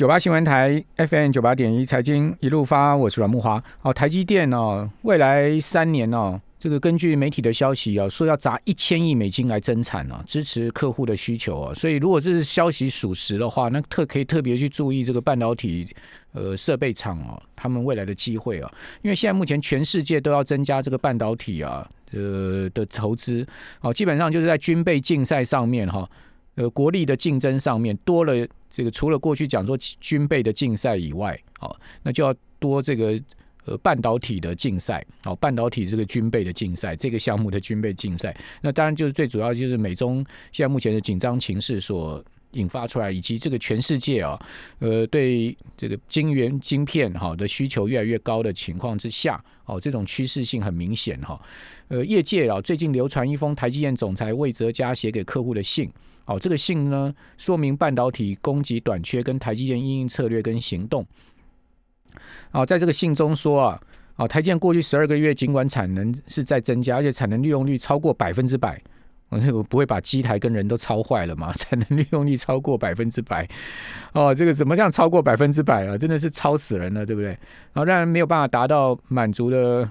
九八新闻台 FM 九八点一财经一路发，我是阮木华。哦，台积电哦，未来三年哦，这个根据媒体的消息啊，说要砸一千亿美金来增产啊，支持客户的需求啊。所以如果这是消息属实的话，那特可以特别去注意这个半导体呃设备厂哦，他们未来的机会啊。因为现在目前全世界都要增加这个半导体啊呃的投资，哦，基本上就是在军备竞赛上面哈。呃，国力的竞争上面多了这个，除了过去讲说军备的竞赛以外，好，那就要多这个呃半导体的竞赛，好，半导体这个军备的竞赛，这个项目的军备竞赛，那当然就是最主要就是美中现在目前的紧张情势所引发出来，以及这个全世界啊，呃，对这个晶圆晶片哈的需求越来越高的情况之下，哦，这种趋势性很明显哈。呃，业界啊最近流传一封台积电总裁魏哲嘉写给客户的信。好，这个信呢，说明半导体供给短缺跟台积电应应策略跟行动。啊，在这个信中说啊，啊，台积电过去十二个月尽管产能是在增加，而且产能利用率超过百分之百，我这个不会把机台跟人都超坏了嘛？产能利用率超过百分之百，哦，这个怎么样超过百分之百啊？真的是超死人了，对不对？然后让人没有办法达到满足的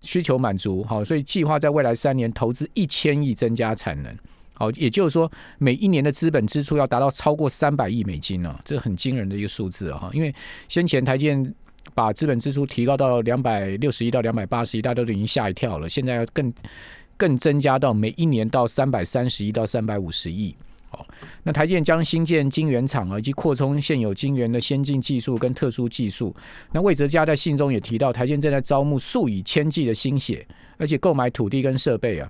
需求满足，好，所以计划在未来三年投资一千亿增加产能。好，也就是说，每一年的资本支出要达到超过三百亿美金呢，这很惊人的一个数字啊！因为先前台建把资本支出提高到两百六十亿到两百八十亿，大家都已经吓一跳了。现在要更更增加到每一年到三百三十亿到三百五十亿。好，那台建将新建晶圆厂啊以及扩充现有晶圆的先进技术跟特殊技术。那魏哲家在信中也提到，台建正在招募数以千计的心血，而且购买土地跟设备啊。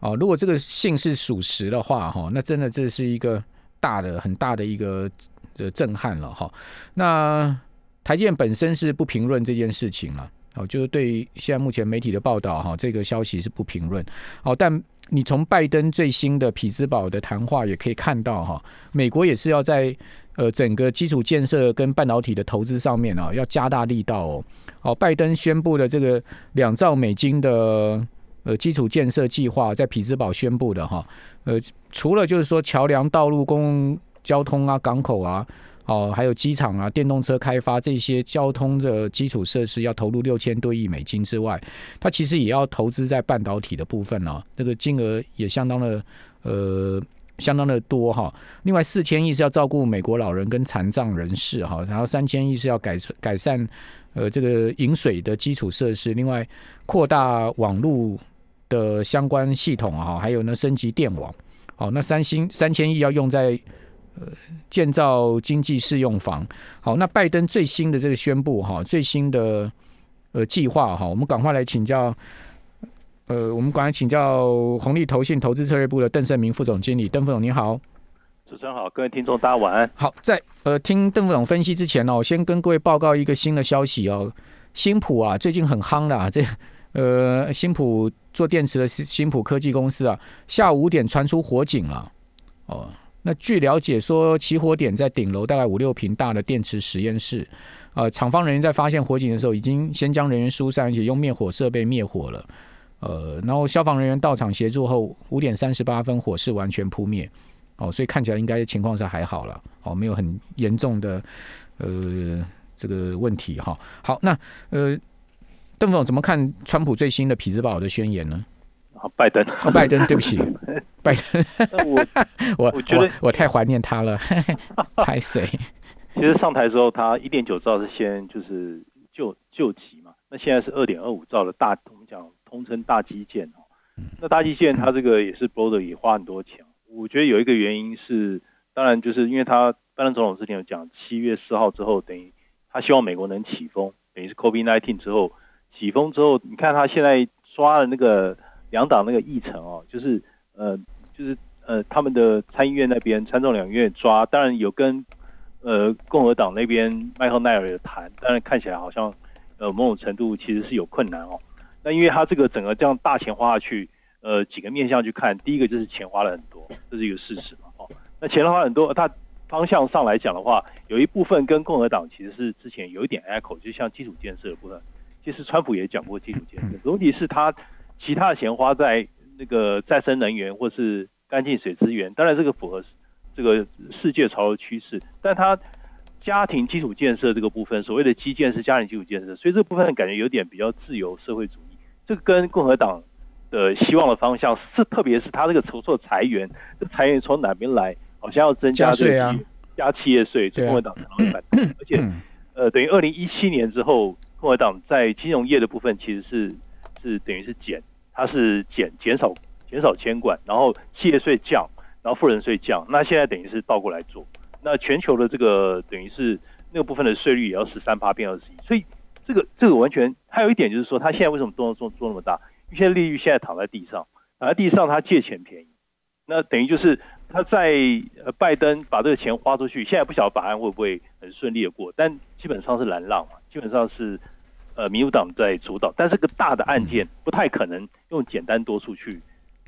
哦，如果这个信是属实的话，哈，那真的这是一个大的、很大的一个呃震撼了，哈。那台建本身是不评论这件事情了，哦，就是对现在目前媒体的报道，哈，这个消息是不评论。哦，但你从拜登最新的匹兹堡的谈话也可以看到，哈，美国也是要在呃整个基础建设跟半导体的投资上面啊，要加大力道哦。哦，拜登宣布的这个两兆美金的。呃，基础建设计划在匹兹堡宣布的哈，呃，除了就是说桥梁、道路、公共交通啊、港口啊，哦，还有机场啊、电动车开发这些交通的基础设施要投入六千多亿美金之外，它其实也要投资在半导体的部分呢，那个金额也相当的呃，相当的多哈。另外四千亿是要照顾美国老人跟残障人士哈，然后三千亿是要改善改善呃这个饮水的基础设施，另外扩大网络。的相关系统啊，还有呢，升级电网，好，那三星三千亿要用在呃建造经济适用房，好，那拜登最新的这个宣布哈，最新的呃计划哈，我们赶快来请教，呃，我们赶快请教红利投信投资策略部的邓胜明副总经理，邓副总您好，主持人好，各位听众大家晚安。好，在呃听邓副总分析之前呢，我先跟各位报告一个新的消息哦，新普啊，最近很夯的啊，这。呃，新普做电池的新新普科技公司啊，下午五点传出火警了。哦，那据了解说，起火点在顶楼大概五六平大的电池实验室。呃，厂方人员在发现火警的时候，已经先将人员疏散，而且用灭火设备灭火了。呃，然后消防人员到场协助后，五点三十八分火势完全扑灭。哦，所以看起来应该情况是还好了。哦，没有很严重的呃这个问题哈。好，那呃。邓总怎么看川普最新的匹兹堡的宣言呢？啊，拜登，哦，拜登，对不起，拜登，我 我我觉得我太怀念他了，太谁？其实上台之后，他一点九兆是先就是救救急嘛，那现在是二点二五兆的大，我们讲通称大基建哦。那大基建它这个也是 b o d e r 也花很多钱，我觉得有一个原因是，当然就是因为他拜登总统之前有讲，七月四号之后等于他希望美国能起风，等于是 COVID nineteen 之后。起风之后，你看他现在刷的那个两党那个议程哦，就是呃，就是呃，他们的参议院那边参众两院抓，当然有跟呃共和党那边麦克奈尔有谈，但是看起来好像呃某种程度其实是有困难哦。那因为他这个整个这样大钱花下去，呃，几个面向去看，第一个就是钱花了很多，这是一个事实嘛哦。那钱花很多，它方向上来讲的话，有一部分跟共和党其实是之前有一点 echo，就像基础建设的部分。其实川普也讲过基础建设，问题是他其他的钱花在那个 再生能源或是干净水资源，当然这个符合这个世界潮流趋势，但他家庭基础建设这个部分，所谓的基建是家庭基础建设，所以这部分感觉有点比较自由社会主义，这个跟共和党的希望的方向是，特别是他这个筹措裁员，这裁员从哪边来？好像要增加税啊，加企业税，共和党可能会反对，而且呃，等于二零一七年之后，共和党在金融业的部分其实是是等于是减，它是减减少减少监管，然后企业税降，然后富人税降，那现在等于是倒过来做，那全球的这个等于是那个部分的税率也要十三八变二十一，所以这个这个完全还有一点就是说，他现在为什么动作做那么大？因为利率现在躺在地上，躺在地上，他借钱便宜，那等于就是。他在，拜登把这个钱花出去，现在不晓得法案会不会很顺利的过，但基本上是蓝浪嘛，基本上是呃民主党在主导，但是个大的案件不太可能用简单多数去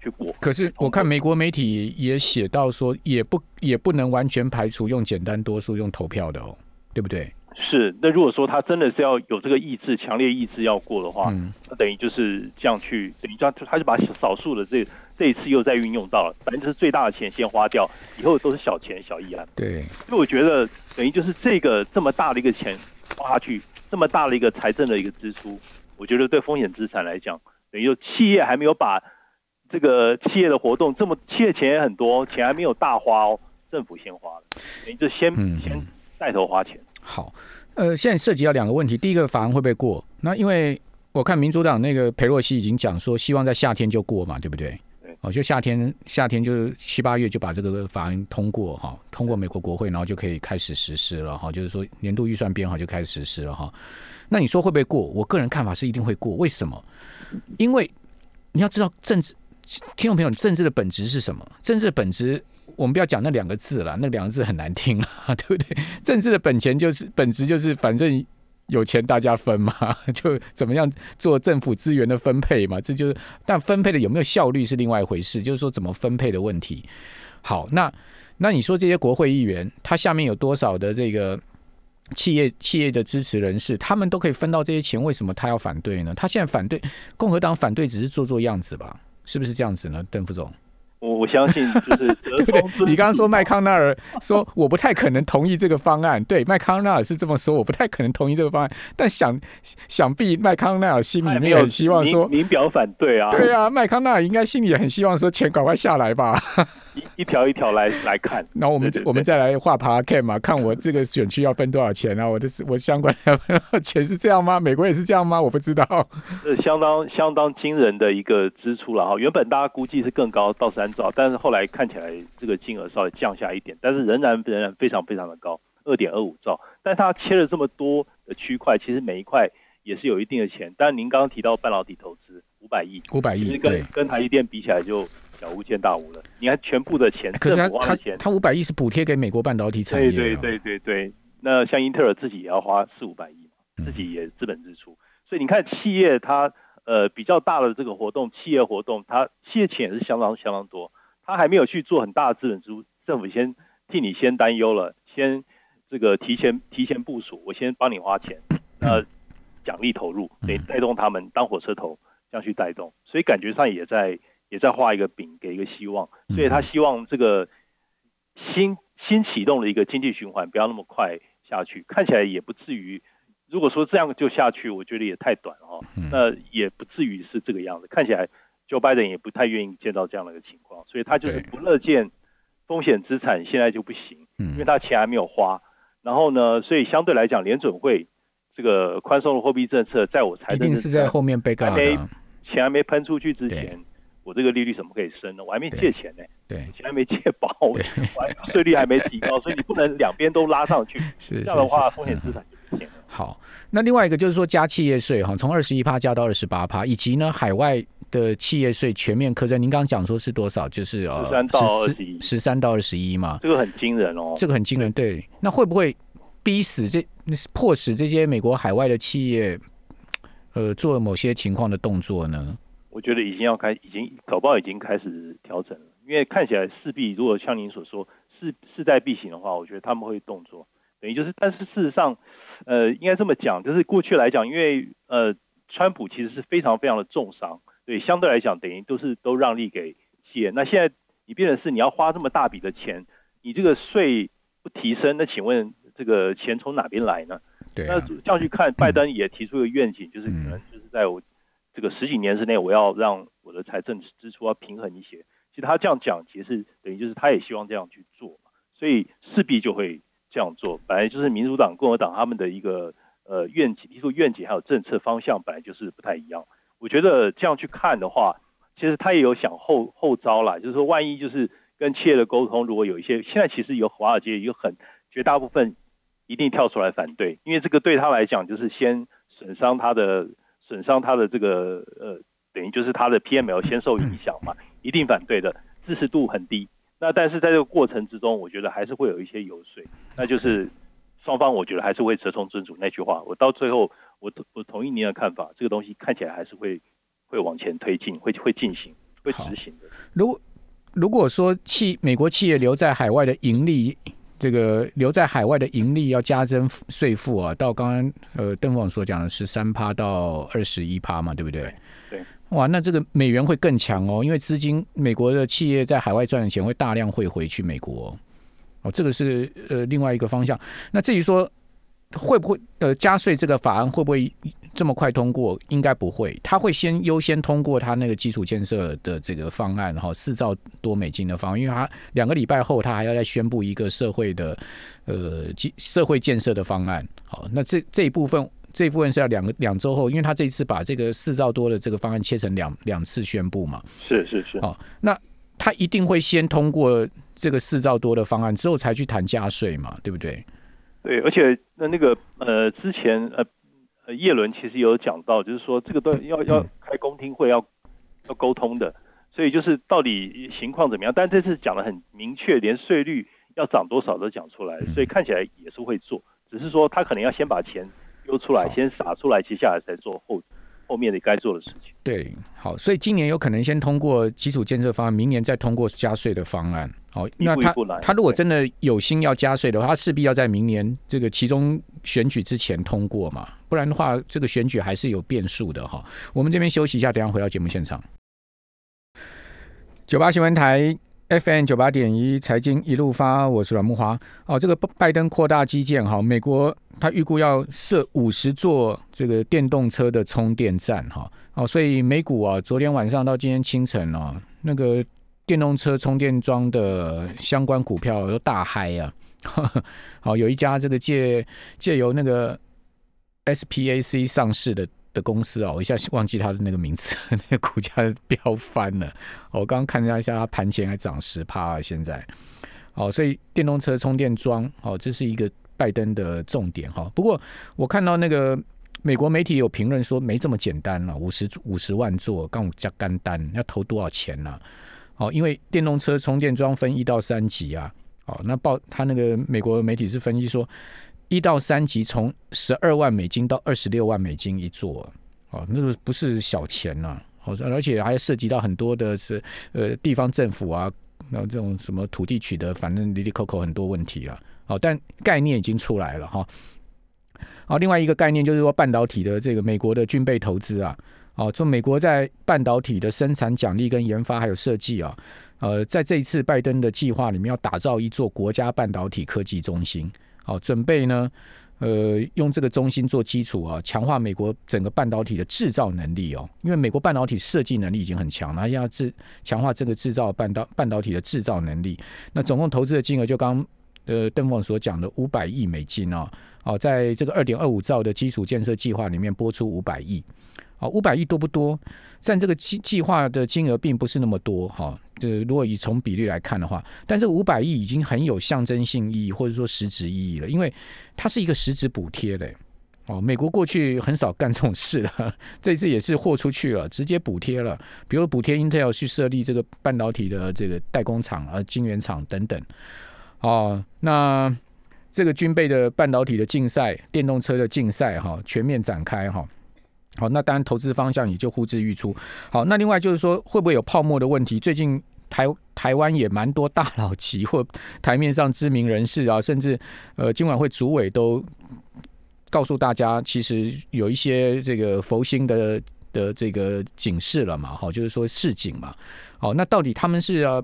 去过。可是我看美国媒体也写到说，也不也不能完全排除用简单多数用投票的哦，对不对？是，那如果说他真的是要有这个意志，强烈意志要过的话，嗯那等于就是这样去，等于这样，他就把少数的这这一次又再运用到了，反正就是最大的钱先花掉，以后都是小钱小议案。对，所以我觉得等于就是这个这么大的一个钱花下去，这么大的一个财政的一个支出，我觉得对风险资产来讲，等于就企业还没有把这个企业的活动这么企业钱也很多，钱还没有大花哦，政府先花了，等于就先先带头花钱。好，呃，现在涉及到两个问题，第一个法案会不会过？那因为我看民主党那个裴洛西已经讲说，希望在夏天就过嘛，对不对？就夏天，夏天就七八月就把这个法案通过哈，通过美国国会，然后就可以开始实施了哈，就是说年度预算编好就开始实施了哈。那你说会不会过？我个人看法是一定会过，为什么？因为你要知道政治，听众朋友，政治的本质是什么？政治的本质。我们不要讲那两个字了，那两个字很难听了，对不对？政治的本钱就是本质，就是反正有钱大家分嘛，就怎么样做政府资源的分配嘛，这就是。但分配的有没有效率是另外一回事，就是说怎么分配的问题。好，那那你说这些国会议员，他下面有多少的这个企业企业的支持人士，他们都可以分到这些钱，为什么他要反对呢？他现在反对共和党反对只是做做样子吧？是不是这样子呢，邓副总？我我相信就是 对不对？你刚刚说麦康奈尔说我不太可能同意这个方案，对，麦康奈尔是这么说，我不太可能同意这个方案。但想想必麦康奈尔心里面很希望说明表反对啊，对啊，麦康奈尔应该心里也很希望说钱赶快下来吧。一一条一条来 来看，然后我们我们再来画爬 K 嘛，看我这个选区要分多少钱啊？我的我相关的钱是这样吗？美国也是这样吗？我不知道。是相当相当惊人的一个支出了哈。原本大家估计是更高到三兆，但是后来看起来这个金额稍微降下一点，但是仍然仍然非常非常的高，二点二五兆。但它切了这么多的区块，其实每一块也是有一定的钱。但您刚刚提到半导体投资五百亿，五百亿，其实跟跟台积电比起来就。小巫见大巫了，你看全部的钱，可是他他他五百亿是补贴给美国半导体产业，对对对对对。那像英特尔自己也要花四五百亿嘛，自己也资本支出，所以你看企业它呃比较大的这个活动，企业活动它企业钱也是相当相当多，它还没有去做很大的资本支出，政府先替你先担忧了，先这个提前提前部署，我先帮你花钱，那奖励投入，得带动他们当火车头这样去带动，所以感觉上也在。也在画一个饼，给一个希望，所以他希望这个新新启动的一个经济循环不要那么快下去，看起来也不至于。如果说这样就下去，我觉得也太短了那也不至于是这个样子。看起来，Joe Biden 也不太愿意见到这样的一个情况，所以他就是不乐见风险资产现在就不行，因为他钱还没有花。然后呢，所以相对来讲，联准会这个宽松的货币政策，在我猜一定是在后面被干的，钱还没喷出去之前。我这个利率怎么可以升呢？我还没借钱呢，对，钱还没借饱，税率还没提高，所以你不能两边都拉上去，是这样的话风险资产就不行了。好，那另外一个就是说加企业税哈，从二十一趴加到二十八趴，以及呢海外的企业税全面课征。您刚刚讲说是多少？就是呃十三到二十一，十三到二十一嘛，这个很惊人哦，这个很惊人。对，那会不会逼死这迫使这些美国海外的企业呃做某些情况的动作呢？我觉得已经要开，已经搞不好已经开始调整了，因为看起来势必如果像您所说势势在必行的话，我觉得他们会动作，等于就是，但是事实上，呃，应该这么讲，就是过去来讲，因为呃，川普其实是非常非常的重伤，对，相对来讲等于都是都让利给企业，那现在你变成是你要花这么大笔的钱，你这个税不提升，那请问这个钱从哪边来呢？对、那这样去看，拜登也提出一个愿景，就是可能就是在我这个十几年之内，我要让我的财政支出要平衡一些。其实他这样讲，其实等于就是他也希望这样去做，所以势必就会这样做。本来就是民主党、共和党他们的一个呃愿景，提出愿景还有政策方向，本来就是不太一样。我觉得这样去看的话，其实他也有想后后招啦，就是说万一就是跟企业的沟通，如果有一些现在其实有华尔街有很绝大部分一定跳出来反对，因为这个对他来讲就是先损伤他的损伤他的这个呃等于就是他的 PML 先受影响嘛，一定反对的，支持度很低。那但是在这个过程之中，我觉得还是会有一些游说，那就是双方我觉得还是会折中尊主那句话，我到最后。我我同意您的看法，这个东西看起来还是会会往前推进，会会进行，会执行的。如果如果说企美国企业留在海外的盈利，这个留在海外的盈利要加征税负啊，到刚刚呃邓总所讲的十三趴到二十一趴嘛，对不对？对。哇，那这个美元会更强哦，因为资金美国的企业在海外赚的钱会大量汇回去美国哦，这个是呃另外一个方向。那至于说。会不会呃加税这个法案会不会这么快通过？应该不会，他会先优先通过他那个基础建设的这个方案，然后四兆多美金的方案，因为他两个礼拜后他还要再宣布一个社会的呃基社会建设的方案。好，那这这一部分这一部分是要两个两周后，因为他这一次把这个四兆多的这个方案切成两两次宣布嘛。是是是。好，那他一定会先通过这个四兆多的方案之后才去谈加税嘛，对不对？对，而且那那个呃，之前呃呃，叶伦其实有讲到，就是说这个都 要要开公听会，要要沟通的，所以就是到底情况怎么样？但这次讲的很明确，连税率要涨多少都讲出来，所以看起来也是会做，只是说他可能要先把钱丢出来，先撒出来，接下来才做后。后面你该做的事情，对，好，所以今年有可能先通过基础建设方案，明年再通过加税的方案。好，那他他如果真的有心要加税的话，他势必要在明年这个其中选举之前通过嘛，不然的话，这个选举还是有变数的哈。我们这边休息一下，等下回到节目现场。九八新闻台。FM 九八点一财经一路发，我是阮木华。哦，这个拜登扩大基建哈，美国他预估要设五十座这个电动车的充电站哈。哦，所以美股啊，昨天晚上到今天清晨哦，那个电动车充电桩的相关股票都大嗨呀。好，有一家这个借借由那个 SPAC 上市的。的公司哦，我一下忘记它的那个名字，那个股价飙翻了。我刚刚看了一下，它盘前还涨十趴，现在。哦，所以电动车充电桩，哦，这是一个拜登的重点哈。不过我看到那个美国媒体有评论说，没这么简单了，五十五十万座，刚加干单，要投多少钱呢？哦，因为电动车充电桩分一到三级啊。哦，那报他那个美国媒体是分析说。一到三级从十二万美金到二十六万美金一座，哦，那个不是小钱呐，哦，而且还涉及到很多的是呃地方政府啊，那这种什么土地取得，反正里里扣扣很多问题了，哦，但概念已经出来了哈。好，另外一个概念就是说半导体的这个美国的军备投资啊，哦，从美国在半导体的生产奖励跟研发还有设计啊，呃，在这一次拜登的计划里面要打造一座国家半导体科技中心。好，准备呢，呃，用这个中心做基础啊，强化美国整个半导体的制造能力哦。因为美国半导体设计能力已经很强了，要制强化这个制造半导半导体的制造能力。那总共投资的金额就刚呃邓凤所讲的五百亿美金哦。哦，在这个二点二五兆的基础建设计划里面拨出五百亿。好，五百亿多不多？占这个计计划的金额并不是那么多哈。呃，如果以从比例来看的话，但这五百亿已经很有象征性意义，或者说实质意义了，因为它是一个实质补贴嘞。哦，美国过去很少干这种事了，这次也是豁出去了，直接补贴了，比如补贴 Intel 去设立这个半导体的这个代工厂啊、晶圆厂等等。哦，那这个军备的半导体的竞赛、电动车的竞赛哈，全面展开哈。好，那当然投资方向也就呼之欲出。好，那另外就是说，会不会有泡沫的问题？最近台台湾也蛮多大佬级或台面上知名人士啊，甚至呃，今晚会主委都告诉大家，其实有一些这个佛心的的这个警示了嘛。好，就是说市警嘛。好，那到底他们是要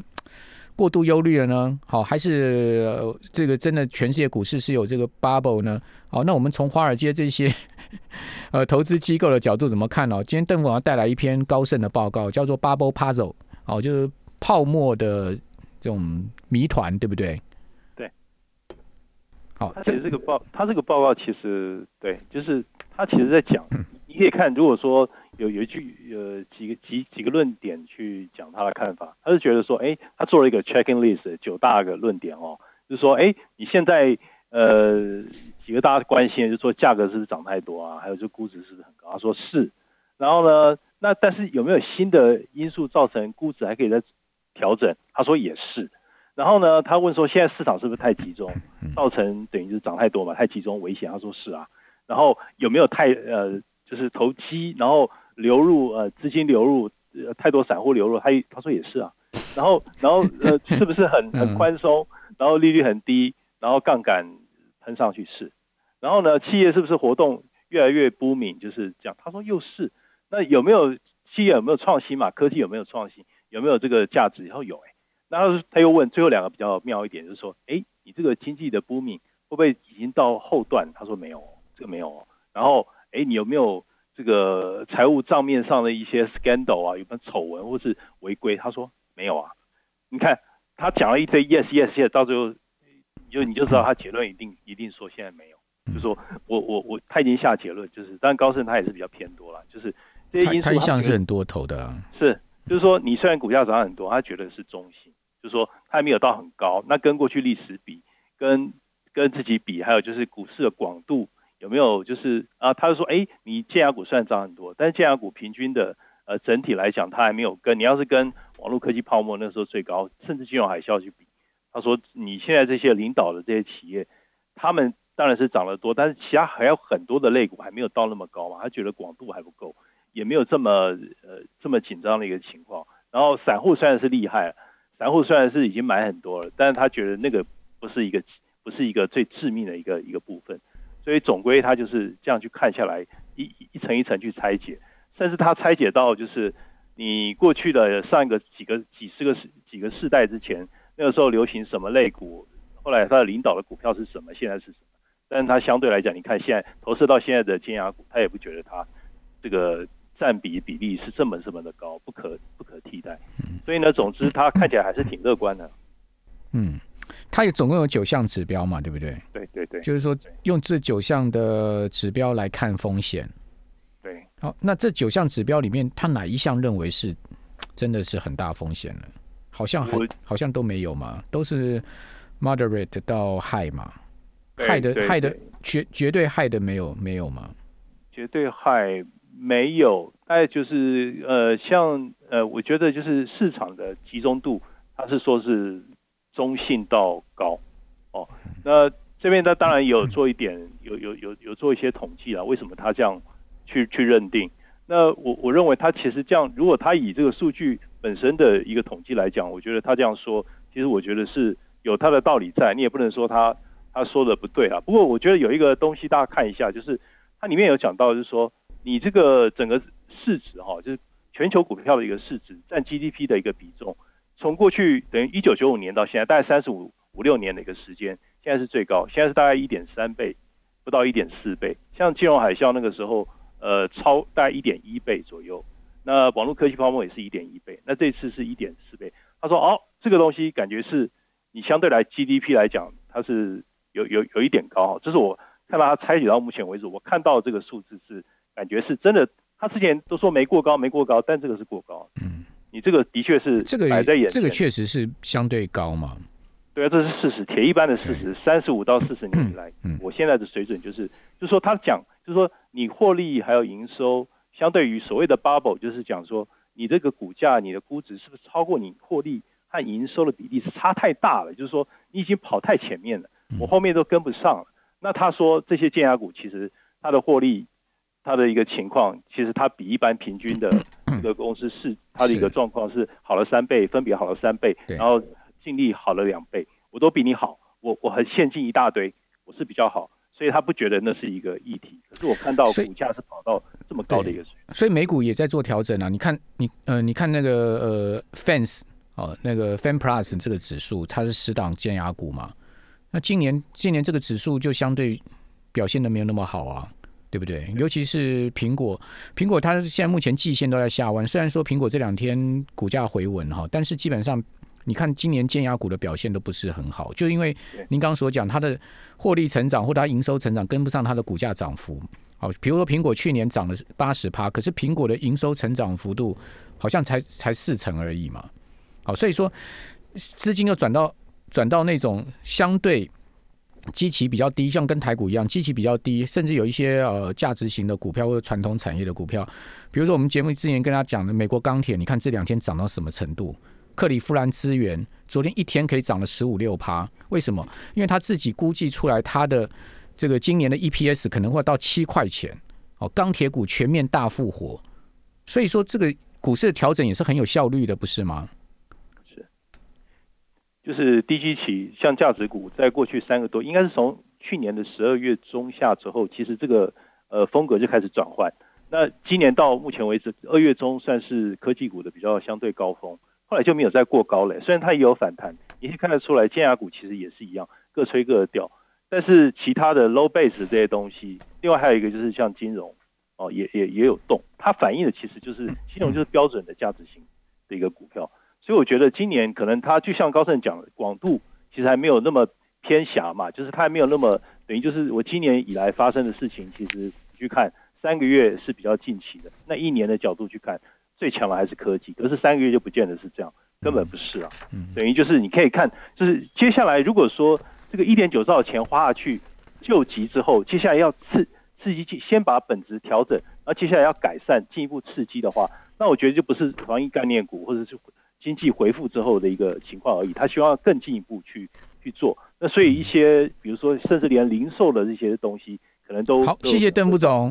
过度忧虑了呢？好，还是呃这个真的全世界股市是有这个 bubble 呢？好，那我们从华尔街这些 呃投资机构的角度怎么看呢？今天邓总要带来一篇高盛的报告，叫做 Bubble Puzzle，哦，就是泡沫的这种谜团，对不对？对。好，他其实这个报，他这个报告其实对，就是他其实在讲，你可以看，如果说。有有一句呃几个几几个论点去讲他的看法，他是觉得说，哎，他做了一个 checking list 九大个论点哦，就是说，哎，你现在呃几个大家关心，就是说价格是不是涨太多啊？还有就估值是不是很高？他说是，然后呢，那但是有没有新的因素造成估值还可以再调整？他说也是，然后呢，他问说现在市场是不是太集中，造成等于是涨太多嘛？太集中危险？他说是啊，然后有没有太呃就是投机，然后流入呃资金流入呃太多散户流入，他他说也是啊，然后然后呃是不是很 很宽松，然后利率很低，然后杠杆喷上去是，然后呢企业是不是活动越来越不敏就是这样，他说又是，那有没有企业有没有创新嘛？科技有没有创新？有没有这个价值？然后有哎，然后他又问最后两个比较妙一点，就是说哎你这个经济的不敏会不会已经到后段？他说没有，这个没有，然后哎你有没有？这个财务账面上的一些 scandal 啊，有没有丑闻或是违规？他说没有啊。你看他讲了一堆 yes yes yes，到最后就你就知道他结论一定一定说现在没有，就说我我我他已经下结论，就是当然高盛他也是比较偏多了，就是这些因素他一向是很多头的，是就是说你虽然股价涨很多，他觉得是中性，就是说他还没有到很高，那跟过去历史比，跟跟自己比，还有就是股市的广度。有没有就是啊？他就说，哎，你建牙股虽然涨很多，但是建牙股平均的呃整体来讲，它还没有跟你要是跟网络科技泡沫那时候最高，甚至金融海啸去比，他说你现在这些领导的这些企业，他们当然是涨得多，但是其他还有很多的类股还没有到那么高嘛，他觉得广度还不够，也没有这么呃这么紧张的一个情况。然后散户虽然是厉害，散户虽然是已经买很多了，但是他觉得那个不是一个不是一个最致命的一个一个部分。所以总归他就是这样去看下来，一一层一层去拆解，甚至他拆解到就是你过去的上一个几个几十个世几个世代之前，那个时候流行什么类股，后来他的领导的股票是什么，现在是什么？但是他相对来讲，你看现在投射到现在的尖牙股，他也不觉得它这个占比比例是这么这么的高，不可不可替代。所以呢，总之他看起来还是挺乐观的。嗯。它有总共有九项指标嘛，对不对？对对对，就是说用这九项的指标来看风险。对，好，那这九项指标里面，它哪一项认为是真的是很大风险呢？好像还好像都没有嘛，都是 moderate 到 high 嘛，害的害的绝绝对害的没有没有吗？绝对害没有，概就是呃，像呃，我觉得就是市场的集中度，它是说是。中性到高，哦，那这边他当然有做一点，有有有有做一些统计啊。为什么他这样去去认定？那我我认为他其实这样，如果他以这个数据本身的一个统计来讲，我觉得他这样说，其实我觉得是有他的道理在。你也不能说他他说的不对啊。不过我觉得有一个东西大家看一下，就是它里面有讲到，就是说你这个整个市值哈，就是全球股票的一个市值占 GDP 的一个比重。从过去等于一九九五年到现在，大概三十五五六年的一个时间，现在是最高，现在是大概一点三倍，不到一点四倍。像金融海啸那个时候，呃，超大概一点一倍左右。那网络科技泡沫也是一点一倍，那这次是一点四倍。他说，哦，这个东西感觉是你相对来 GDP 来讲，它是有有有一点高。这是我看到他拆解到目前为止，我看到这个数字是感觉是真的。他之前都说没过高，没过高，但这个是过高。嗯。你这个的确是这个摆在眼，这个确实是相对高嘛？对啊，这是事实，铁一般的事实。三十五到四十年以来，我现在的水准就是，就是说他讲，就是说你获利还有营收，相对于所谓的 bubble，就是讲说你这个股价、你的估值是不是超过你获利和营收的比例是差太大了？就是说你已经跑太前面了，我后面都跟不上了。那他说这些建压股其实它的获利。它的一个情况，其实它比一般平均的一个公司是它的一个状况是好了三倍，分别好了三倍，然后净利好了两倍，我都比你好，我我很现金一大堆，我是比较好，所以他不觉得那是一个议题。可是我看到股价是跑到这么高的一个水平所以美股也在做调整啊。你看，你呃，你看那个呃，fans 哦，那个 Fan Plus 这个指数，它是十档尖牙股嘛？那今年今年这个指数就相对表现的没有那么好啊，对不对？尤其是苹果，苹果它现在目前季线都在下弯，虽然说苹果这两天股价回稳哈，但是基本上你看今年尖牙股的表现都不是很好，就因为您刚刚所讲，它的获利成长或者它营收成长跟不上它的股价涨幅。好，比如说苹果去年涨了八十趴，可是苹果的营收成长幅度好像才才四成而已嘛。好，所以说资金又转到转到那种相对基期比较低，像跟台股一样，基期比较低，甚至有一些呃价值型的股票或者传统产业的股票，比如说我们节目之前跟大家讲的美国钢铁，你看这两天涨到什么程度？克里夫兰资源昨天一天可以涨了十五六趴，为什么？因为他自己估计出来他的这个今年的 EPS 可能会到七块钱哦，钢铁股全面大复活，所以说这个股市的调整也是很有效率的，不是吗？就是低基期，像价值股，在过去三个多，应该是从去年的十二月中下之后，其实这个呃风格就开始转换。那今年到目前为止，二月中算是科技股的比较相对高峰，后来就没有再过高了。虽然它也有反弹，也可以看得出来，尖牙股其实也是一样，各吹各的调。但是其他的 low base 这些东西，另外还有一个就是像金融哦，也也也有动，它反映的其实就是金融就是标准的价值型的一个股票。所以我觉得今年可能它就像高盛讲的，广度其实还没有那么偏狭嘛，就是它还没有那么等于就是我今年以来发生的事情，其实去看三个月是比较近期的，那一年的角度去看，最强的还是科技，可是三个月就不见得是这样，根本不是啊。等于就是你可以看，就是接下来如果说这个一点九兆钱花下去救急之后，接下来要刺刺激先把本质调整，然后接下来要改善进一步刺激的话，那我觉得就不是防疫概念股或者是。经济回复之后的一个情况而已，他希望更进一步去去做。那所以一些，比如说，甚至连零售的这些东西，可能都好。谢谢邓副总。